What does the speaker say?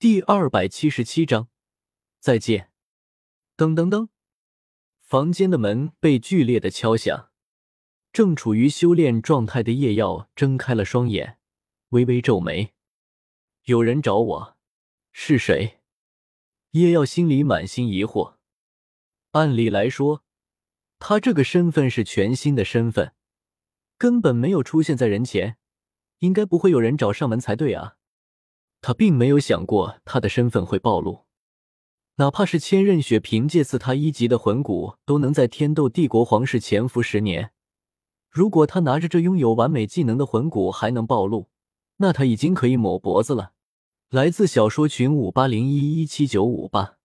第二百七十七章，再见。噔噔噔，房间的门被剧烈的敲响。正处于修炼状态的叶耀睁开了双眼，微微皱眉：“有人找我，是谁？”叶耀心里满心疑惑。按理来说，他这个身份是全新的身份，根本没有出现在人前，应该不会有人找上门才对啊。他并没有想过他的身份会暴露，哪怕是千仞雪凭借赐他一级的魂骨都能在天斗帝国皇室潜伏十年。如果他拿着这拥有完美技能的魂骨还能暴露，那他已经可以抹脖子了。来自小说群五八零一一七九五八。